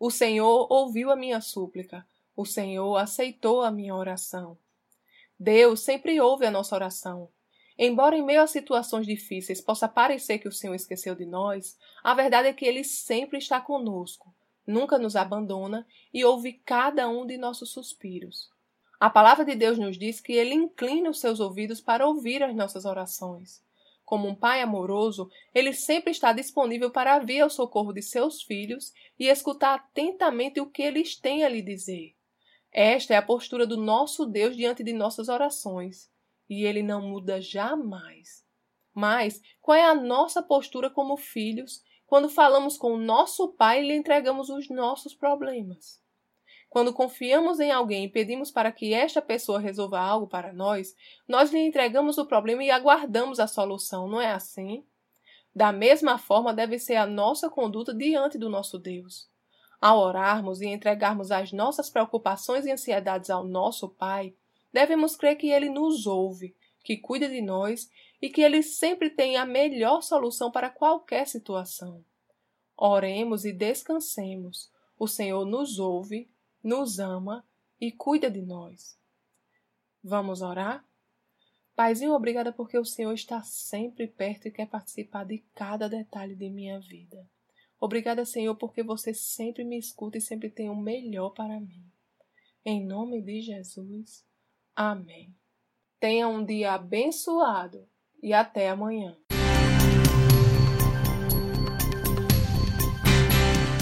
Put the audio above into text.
o Senhor ouviu a minha súplica. O Senhor aceitou a minha oração. Deus sempre ouve a nossa oração. Embora em meio a situações difíceis possa parecer que o Senhor esqueceu de nós, a verdade é que Ele sempre está conosco, nunca nos abandona e ouve cada um de nossos suspiros. A palavra de Deus nos diz que Ele inclina os seus ouvidos para ouvir as nossas orações. Como um pai amoroso, ele sempre está disponível para vir ao socorro de seus filhos e escutar atentamente o que eles têm a lhe dizer. Esta é a postura do nosso Deus diante de nossas orações, e ele não muda jamais. Mas qual é a nossa postura como filhos quando falamos com o nosso pai e lhe entregamos os nossos problemas? Quando confiamos em alguém e pedimos para que esta pessoa resolva algo para nós, nós lhe entregamos o problema e aguardamos a solução, não é assim? Da mesma forma deve ser a nossa conduta diante do nosso Deus. Ao orarmos e entregarmos as nossas preocupações e ansiedades ao nosso Pai, devemos crer que Ele nos ouve, que cuida de nós e que Ele sempre tem a melhor solução para qualquer situação. Oremos e descansemos. O Senhor nos ouve, nos ama e cuida de nós. Vamos orar? Paizinho, obrigada porque o Senhor está sempre perto e quer participar de cada detalhe de minha vida. Obrigada, Senhor, porque você sempre me escuta e sempre tem o melhor para mim. Em nome de Jesus. Amém. Tenha um dia abençoado e até amanhã.